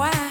Are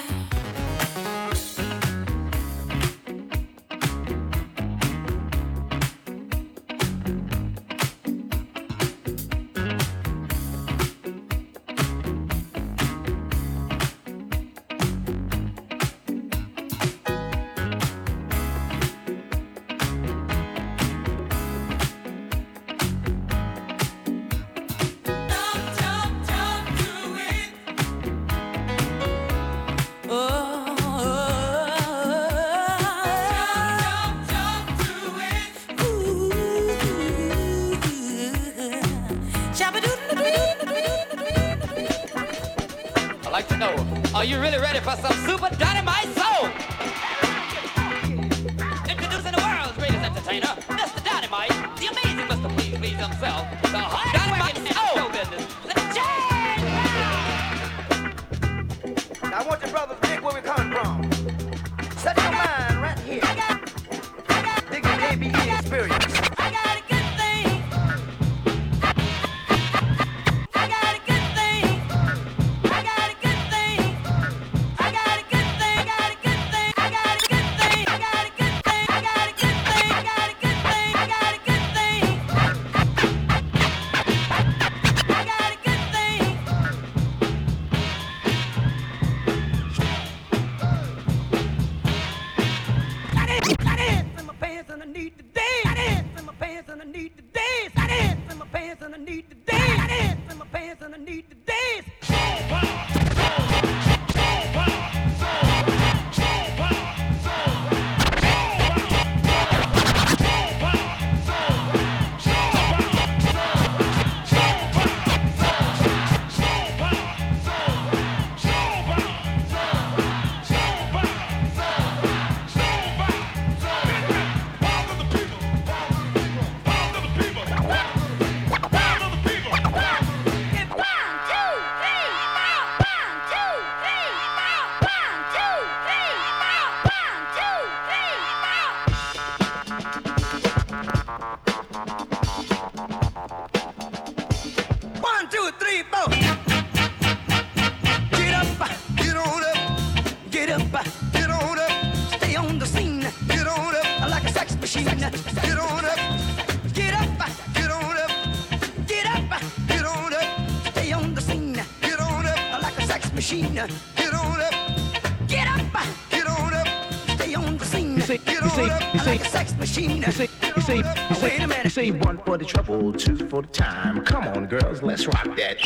the trouble, two for the time. Come on, girls, let's rock that.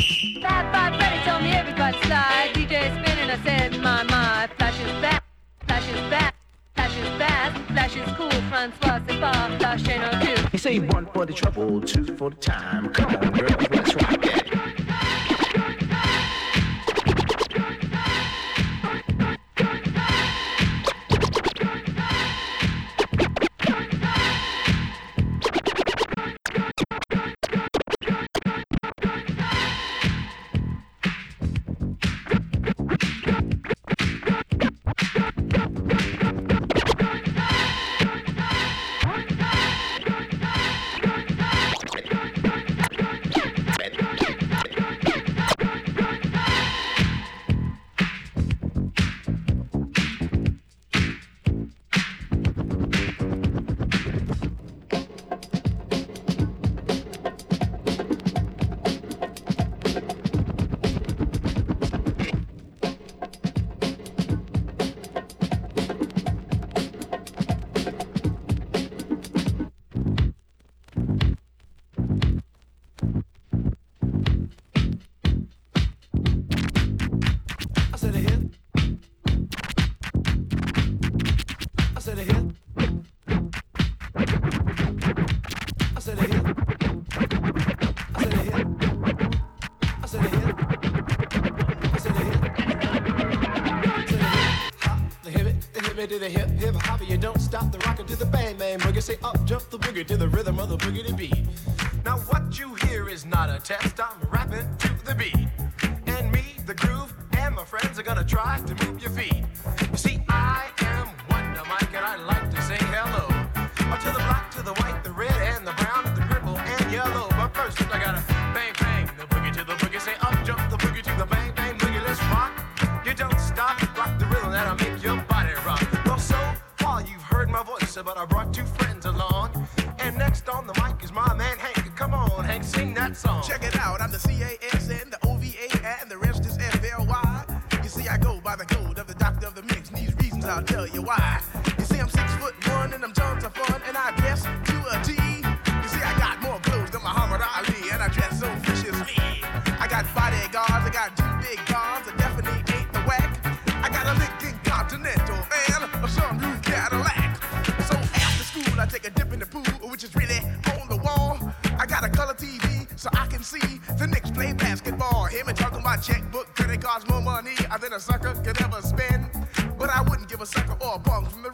stop the rocket to the bang bang boogie. Say up jump the boogie to the rhythm of the boogie to beat. Now what you hear is not a test. You see, I'm six foot one and I'm Jones of fun, and I guess to a T. You see, I got more clothes than Muhammad Ali, and I dress so viciously. I got bodyguards, I got two big guns, I definitely ain't the whack. I got a Lincoln Continental and a sunroof Cadillac. So after school, I take a dip in the pool, which is really on the wall. I got a color TV so I can see the Knicks play basketball. Him and talking my checkbook, credit cards, more money i than a sucker a sucker or a punk from the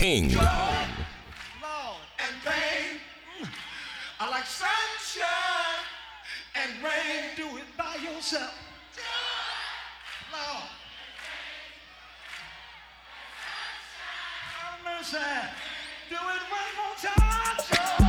King. Lord, and pain I like sunshine and rain. Do it by yourself. Lord. Have mercy. Do it one more time.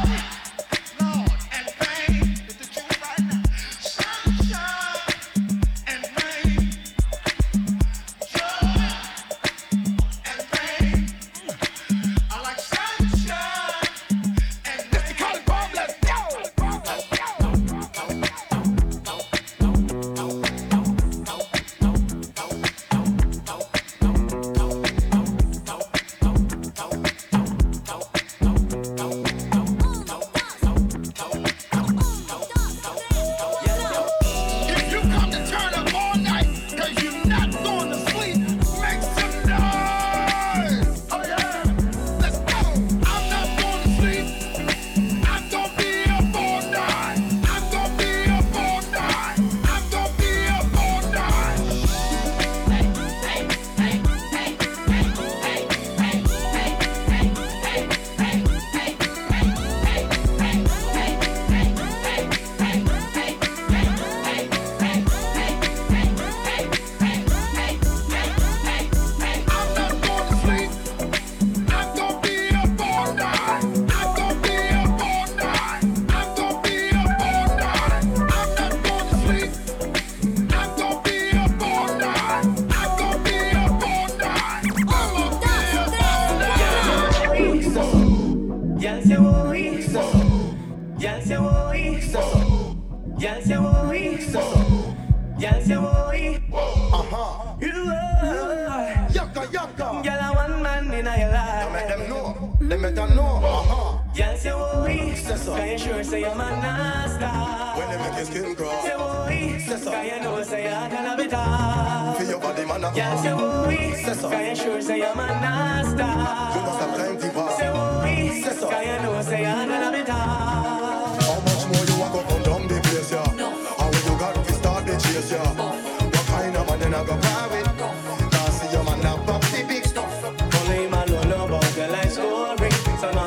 man a Girl say oh oui C'est ça Quand you sure say I'm a nasta You must have plenty power Say oh oui C'est ça Quand you know say I'm gonna be How much more you walk up come down the place yeah? No. How you got to start the chase yeah? Oh. What kind of man then I go private No. Can't see your man a pop the big stuff. Only man don't know about the life story.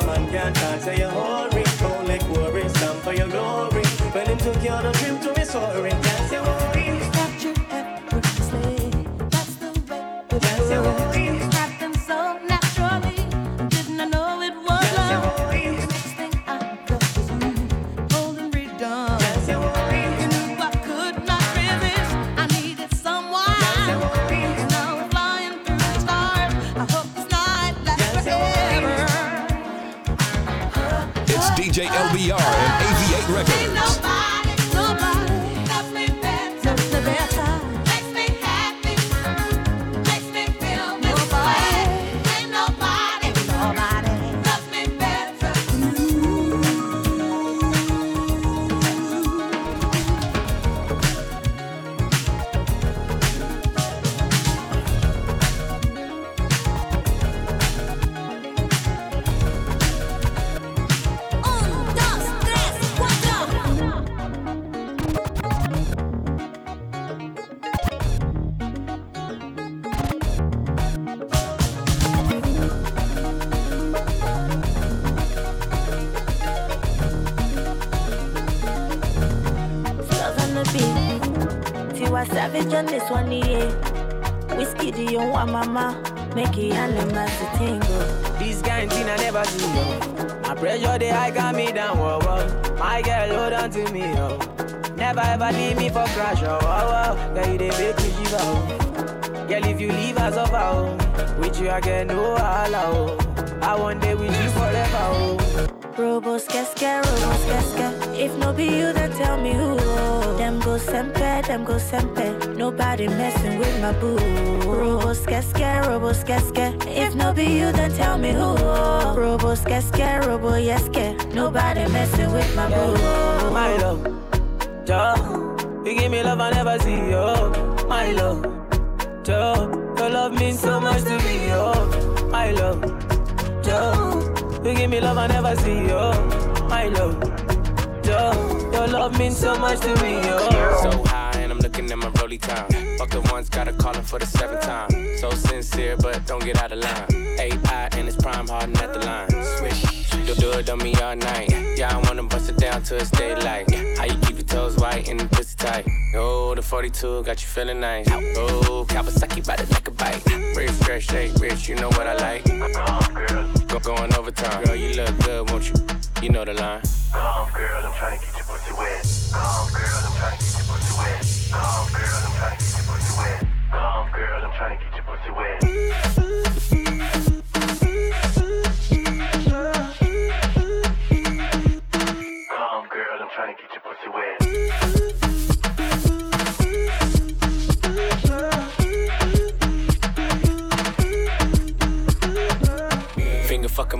Man can't talk say you hurry. Don't like worry Stand for your glory. When him took you on a trip to me sorry Can't say oh man, I'm as a tingle. This guarantee I never see, yo. My pressure, they high got me down, whoa, whoa. My girl, hold on to me, yo. Never ever leave me for crash, oh, oh, oh. Girl, you they make me give up. Oh. Girl, if you leave us over, oh. With you, I get no allow. Oh. I want day with you forever, oh. Robos keske, robos keske. If no be you, then tell me who. Them go sempe, them go sempe. Nobody messing with my boo. Robos keske, robos keske. If no be you, then tell me who. Robos keske, robo scared. Nobody messing with my boo. My love, Joe, you give me love I never see, yo. My love, Joe, your love means so much to me, yo. My love, Joe. You give me love I never see, oh, my love. Yo, your love means so much to me, oh. So high and I'm looking at my rolly time. Fuck the ones gotta call him for the seventh time. So sincere, but don't get out of line. AI and it's prime harden at the line. Swish, you'll do it on me all night. Yeah, I wanna bust it down to it's state how you keep your toes white and the pussy tight? Oh, the 42 got you feeling nice. Oh, Kawasaki by the like a bike. Rich, fresh, shake, rich, you know what I like. Uh-huh, girl. Go going overtime. Girl, you look good, won't you? You know the line. Come, girl, I'm trying to get your pussy wet. Come, girl, I'm trying to get your pussy wet. Come, girl, I'm trying to get your pussy wet. Come, girl, I'm trying to get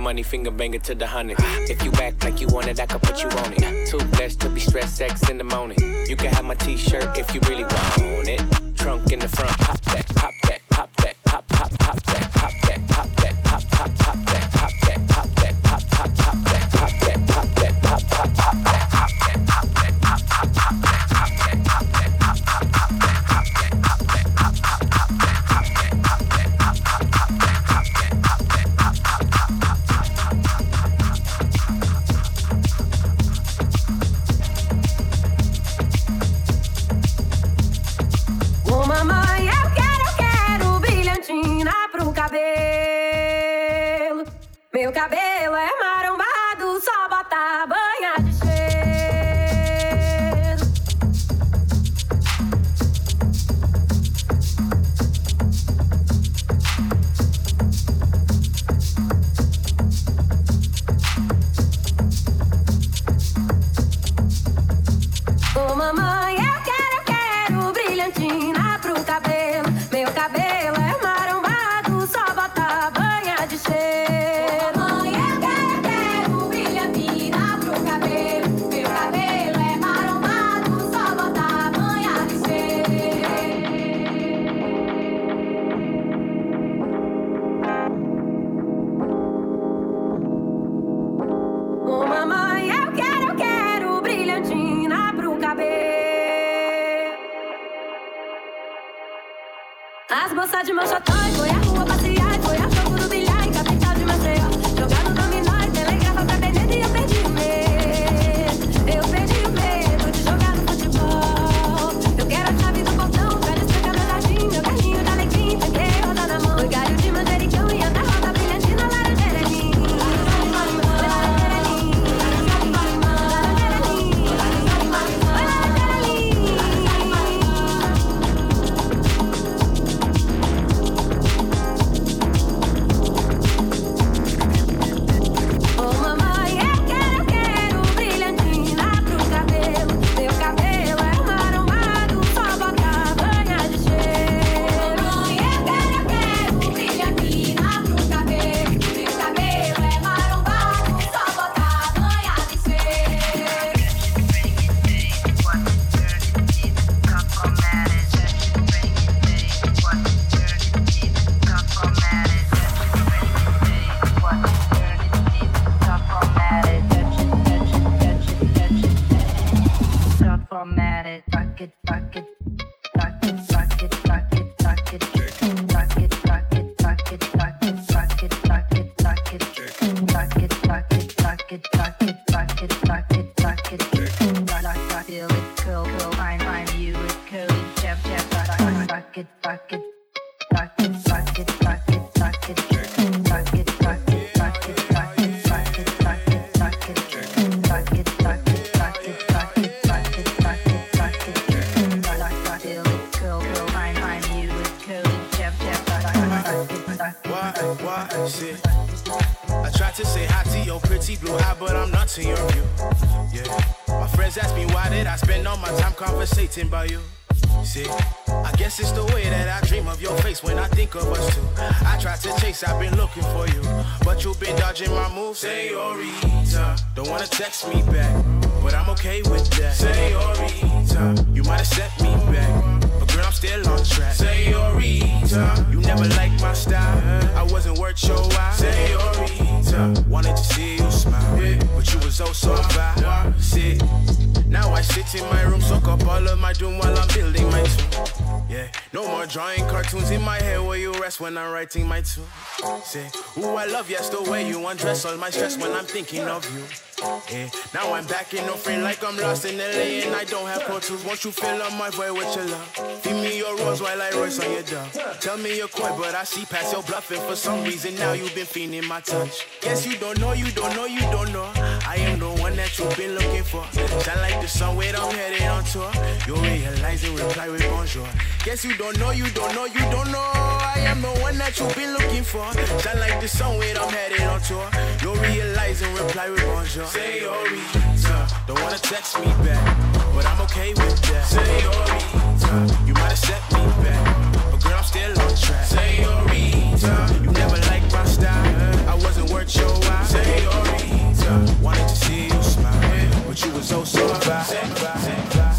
money, finger banger to the hundred. If you act like you want it, I can put you on it. Too blessed to be stressed, sex in the morning. You can have my t shirt if you really want it. Trunk in the front, pop that, pop that. You might have set me back, but girl, I'm still on track. Senorita, you never liked my style, I wasn't worth your while. Senorita, wanted to see you smile, but you was oh so fine. See, now I sit in my room, soak up all of my doom while I'm building my tomb. No more drawing cartoons in my head where you rest when I'm writing my tune. Say, ooh, I love yes the way you undress all my stress when I'm thinking of you. Yeah, now I'm back in no frame like I'm lost in LA and I don't have tools. Won't you fill up my void with your love? Feed me your rose while I roast on your dove. Tell me you're coy, but I see past your bluffing. For some reason now you've been feeling my touch. Guess you don't know, you don't know, you don't know. I am the one that you've been looking for. Shine like the sun, wait, I'm headed on tour. You'll realize and reply with bonjour. Guess you don't know, you don't know, you don't know. I am the one that you've been looking for. Shine like the sun, wait, I'm headed on tour. You'll realize and reply with bonjour. Senorita, don't wanna text me back, but I'm okay with that. Senorita, you might have set me back, but girl, I'm still on track. Say Senorita, you never liked my style, I wasn't worth your while. Say Senorita, wanted to see you smile, but you was oh so fine.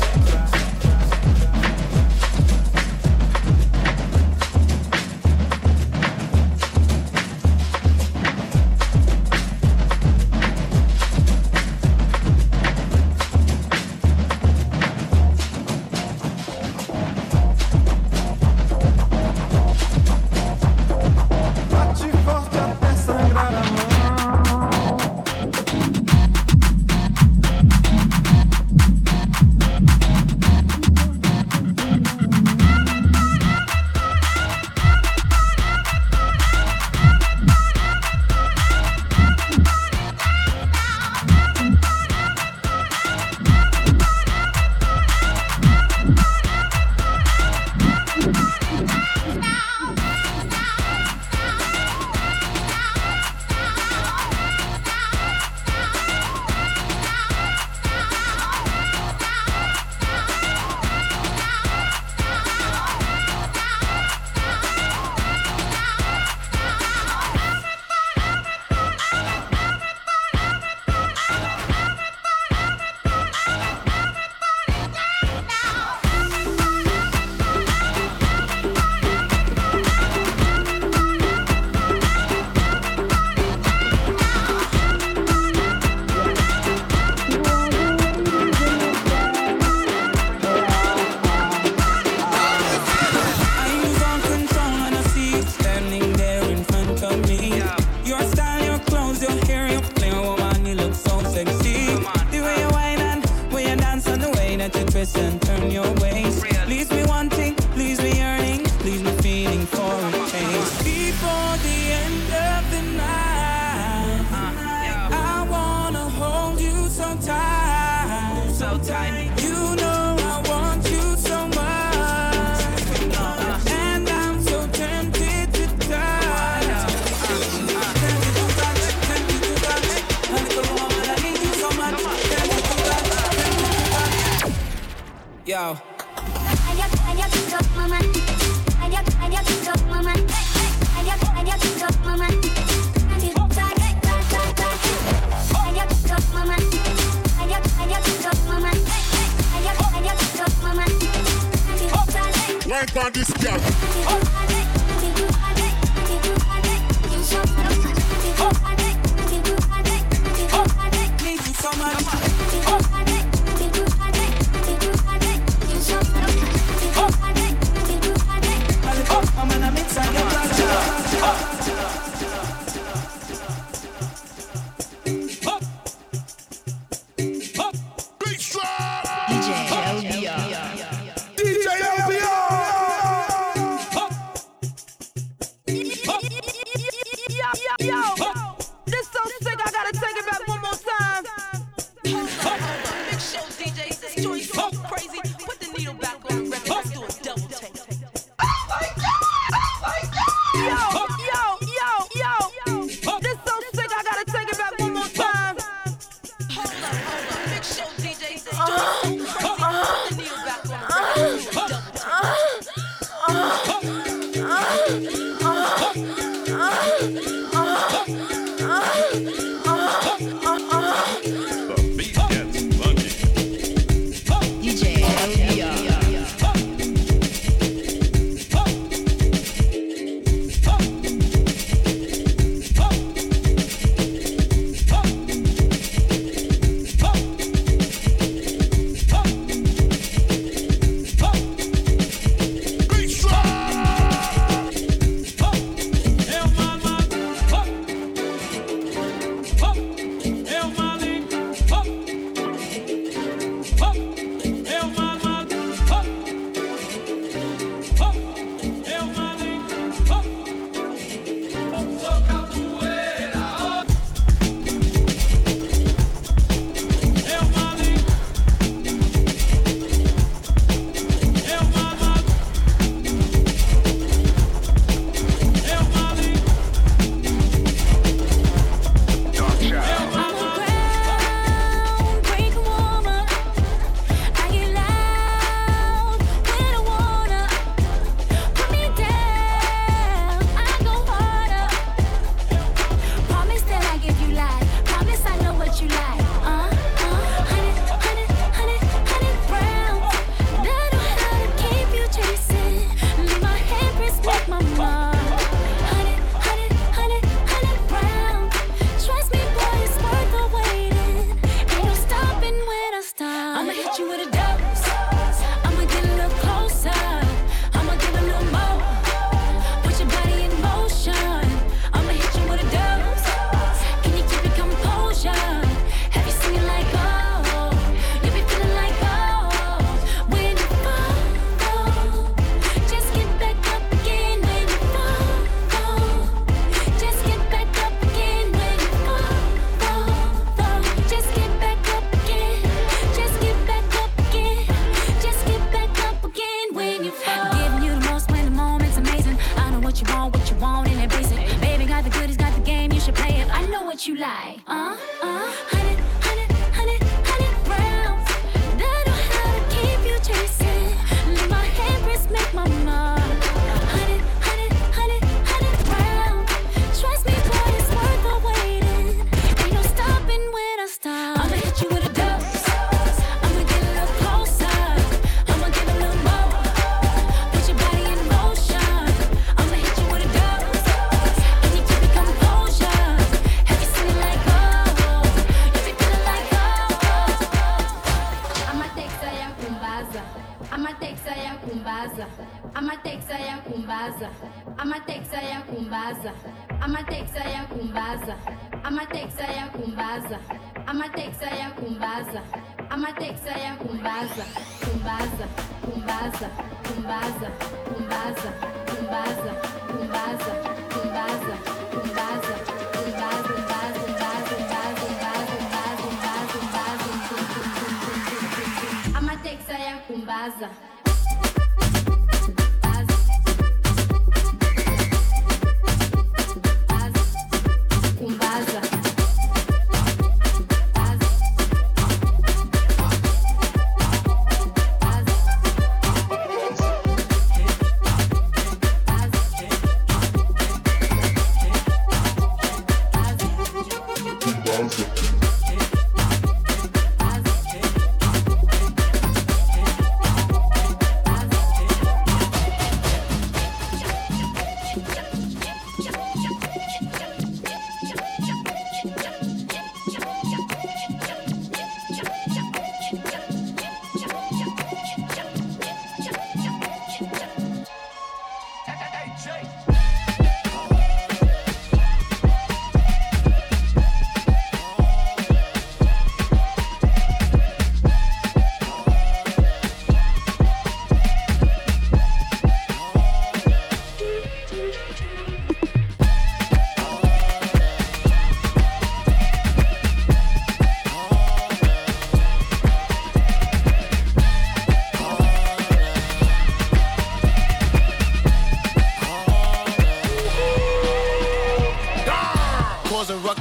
wine on this girl.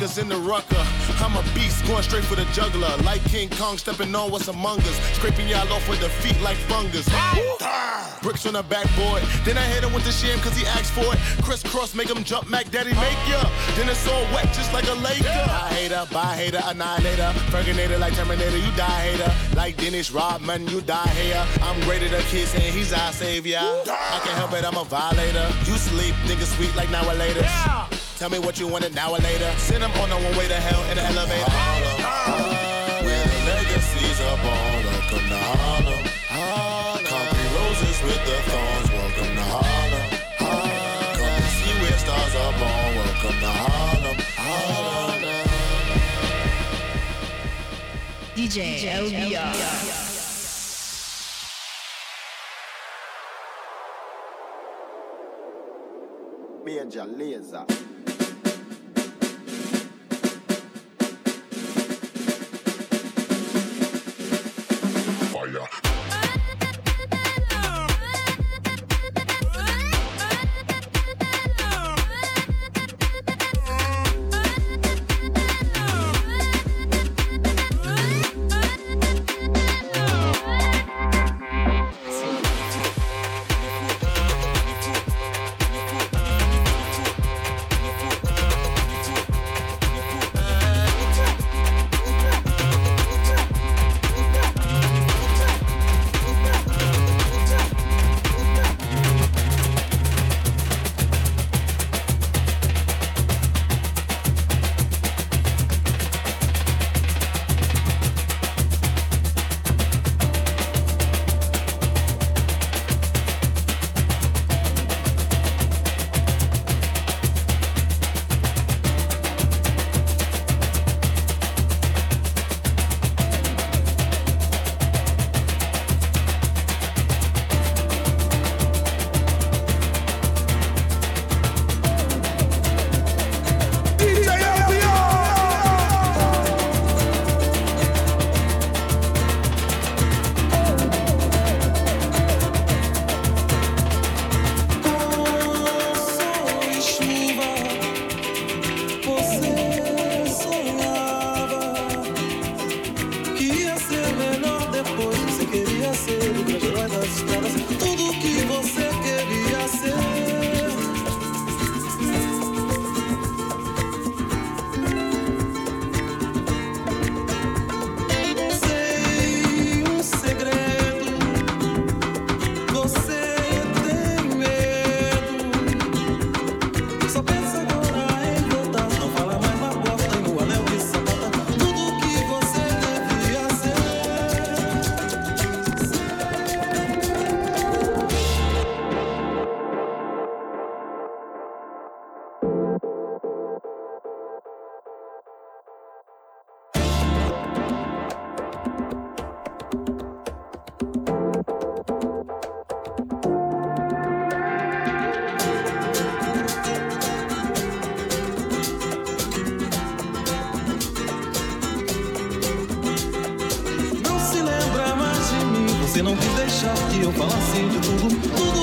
Ruckus in the rucker. I'm a beast, going straight for the juggler. Like King Kong, stepping on what's among us. Scraping y'all off with the feet like fungus. Bricks on the backboard. Then I hit him with the sham cause he asked for it. Crisscross, make him jump, Mac Daddy, make ya. Then it's all wet just like a Laker. I hater, bye hater, annihilator. Ferginator like Terminator, you die hater. Like Dennis Rodman, you die here. I'm greater than kids and he's our savior. I can't help it, I'm a violator. You sleep, nigga sweet like now or later. Tell me what you want an hour later. Send him on the one way to hell in the elevator. Harlem, where the legacies are born. Welcome to Harlem. Harlem. Concrete roses with the thorns. Welcome to Harlem. Harlem. Come and see where stars are born. Welcome to Harlem. Harlem. DJ LBR. Major Lazer. Você não quis deixar que eu falasse de tudo, tudo.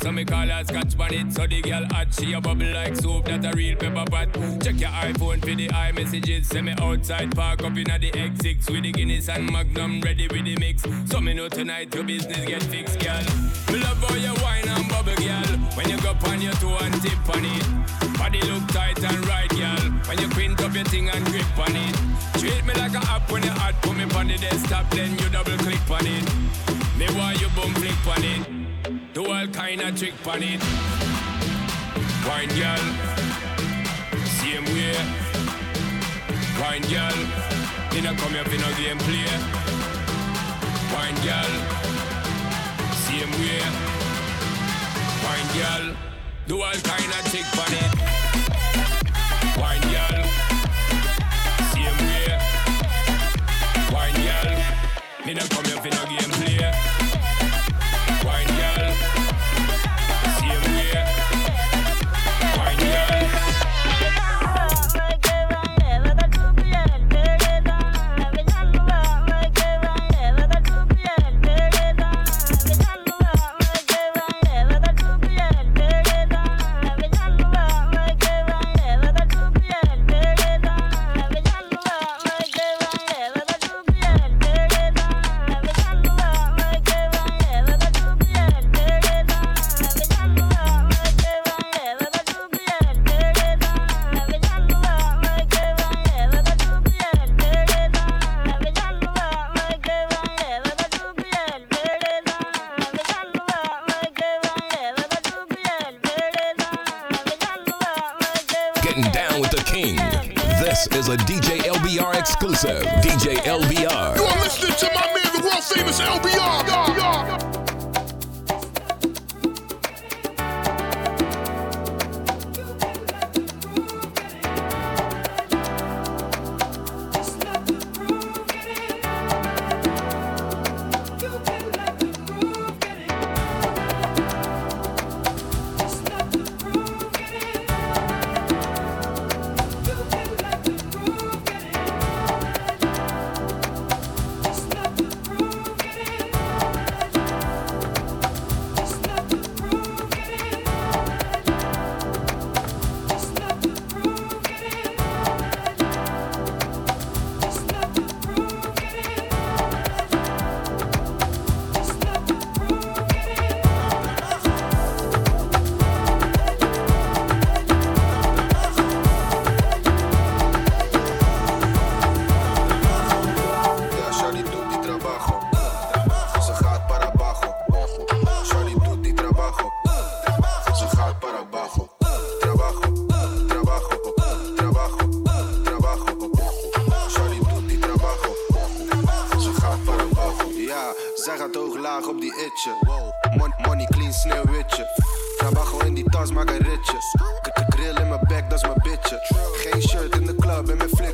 So me call her scotch bonnet. So the girl hot, she a bubble like soap, that a real pepper pot. Check your iPhone for the iMessages. messages. Send me outside, park up in the X6 with the Guinness and Magnum ready with the mix. So me know tonight your business get fixed, girl. Me love how your wine and bubble, girl. When you go on your toe and tip on it. Body look tight and right, girl. When you quint up your thing and grip on it. Treat me like a app when you hot, put me on the desktop, then you double click on it. Me want you boom flick on it. Do all kind of trick on it. Wine girl, same way. Wine girl, you know come here for no game play. Wine girl, same way. Wine girl, do all kind of trick on it. Wine girl, same way. Wine girl, me no come here for no game.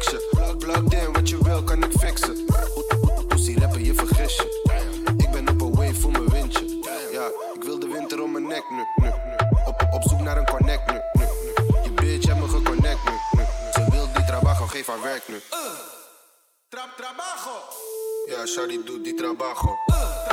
fiction. Plug wat je wil, kan ik fixen. Pussy rapper je vergis je. Ik ben op een wave voor mijn windje. Ja, ik wil de winter om mijn nek nu. nu. Op, op zoek naar een connect nu. nu. Je bitch hebt me geconnect nu. nu. Ze wil die trabajo, geef haar werk nu. Eh, trap trabajo. Ja, Shari doet die trabajo. Eh.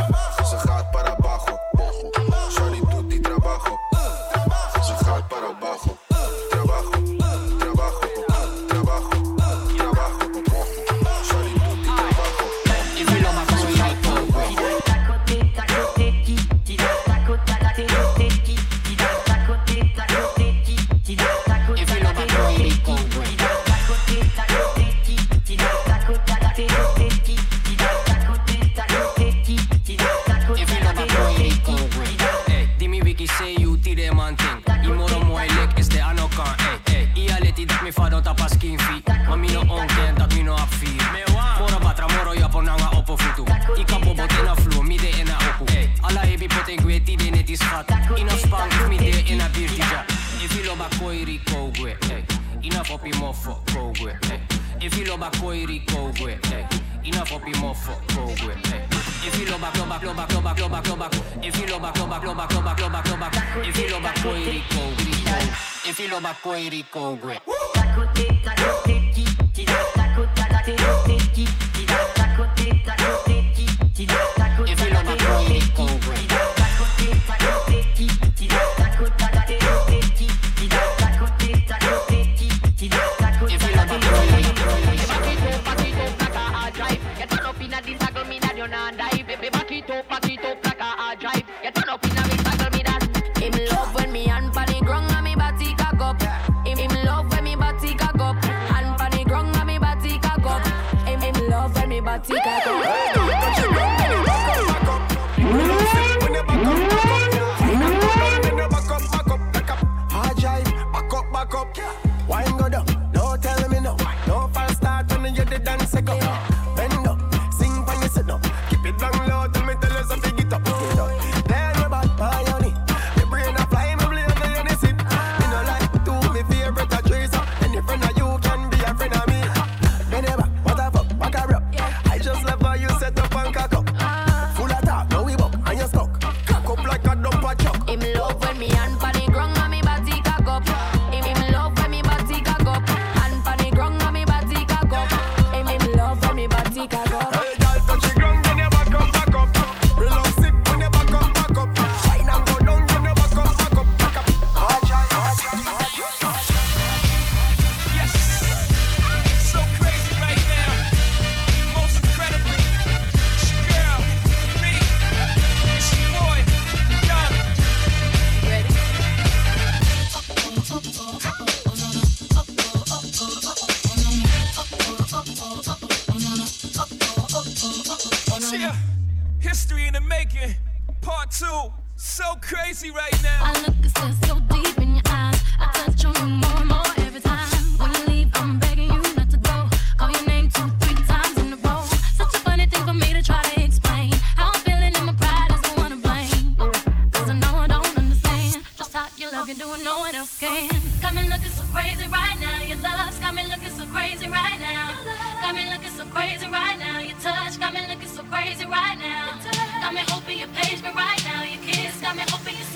Everybody back it up, back it up like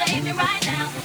save you right now.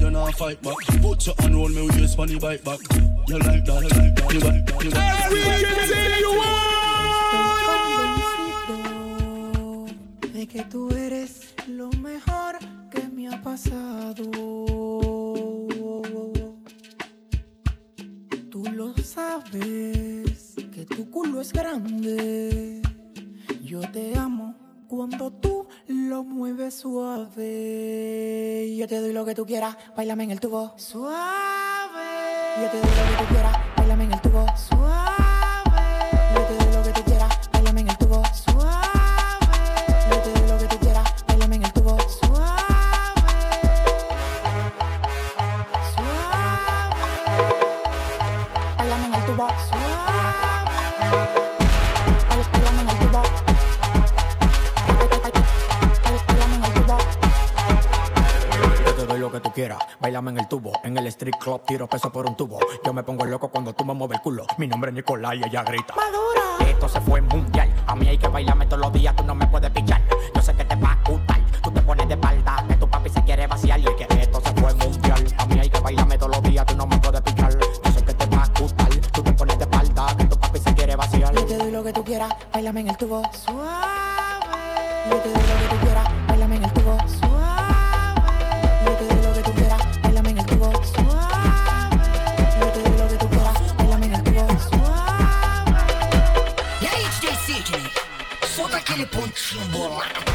you fight back. Put your hand me, we use funny bite back. You like that, que tú eres lo mejor que me ha pasado. Tú lo sabes, que tu culo es grande. Yo te amo cuando tú lo mueves suave, yo te doy lo que tú quieras, bailame en el tubo. Suave. Yo te doy lo que tú quieras, bailame en el tubo. Suave. Que tú quieras. Bailame en el tubo, en el street club, tiro peso por un tubo. Yo me pongo loco cuando tú me mueves el culo. Mi nombre es Nicolai y ella grita. ¡Madura! Esto se fue mundial. A mí hay que bailarme todos los días, tú no me puedes pichar. Yo sé que te va a gustar. Tú te pones de espalda, que tu papi se quiere vaciar. Y es que esto se fue mundial. A mí hay que bailarme todos los días, tú no me puedes pichar. Yo sé que te va a gustar. Tú te pones de espalda, que tu papi se quiere vaciar. Yo te doy lo que tú quieras, bailame en el tubo. Suave. Yo te doy lo que Чебурак.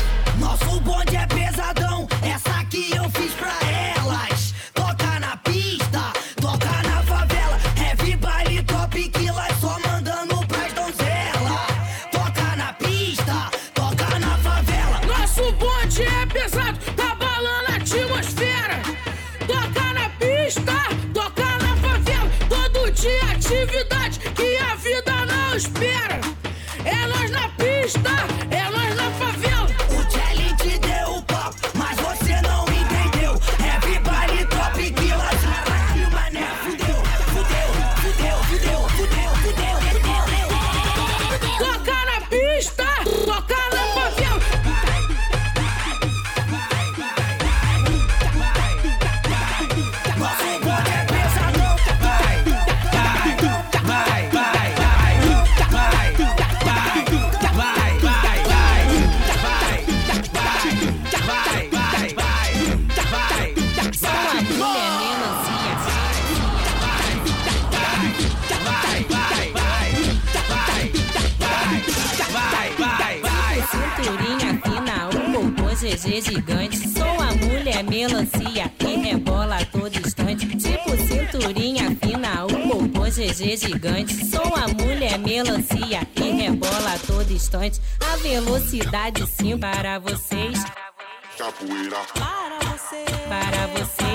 Velocidade sim para vocês. Capoeira. Para você. Para você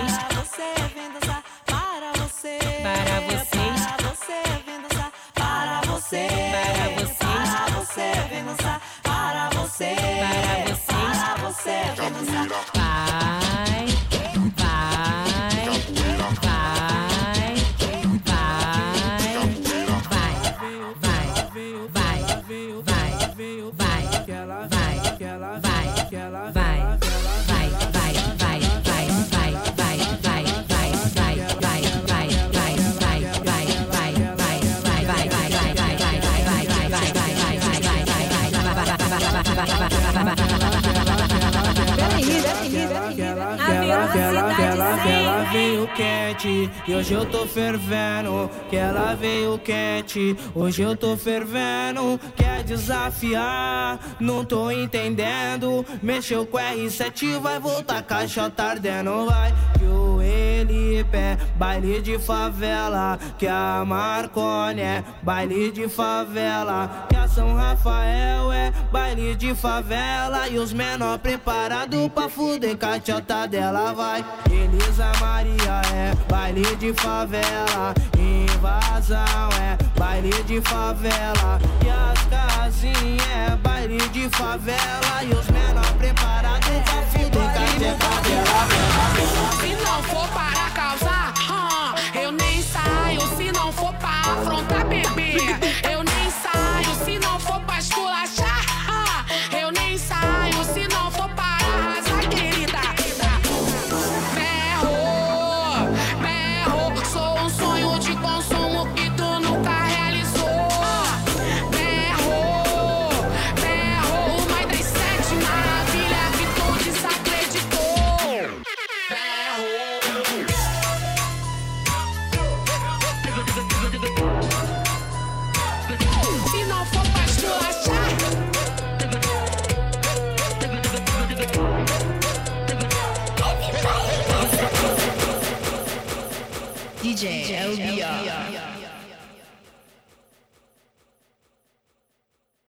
quente e hoje eu tô fervendo. Que ela veio quente, hoje eu tô fervendo. Quer desafiar? Não tô entendendo. Mexeu com R7, vai voltar caixa ardendo. Vai que o Elipe é baile de favela. Que a Marconi é baile de favela. Que a São Rafael é baile de favela. E os menor preparado pra fuder cachota dela vai. Elisa Maria é baile de favela. Invasão é baile de favela. E as casinhas é baile de favela. E os menor preparados pra fuder cachota dela Se não for para causar, hum, eu nem saio. Se não for pra afrontar,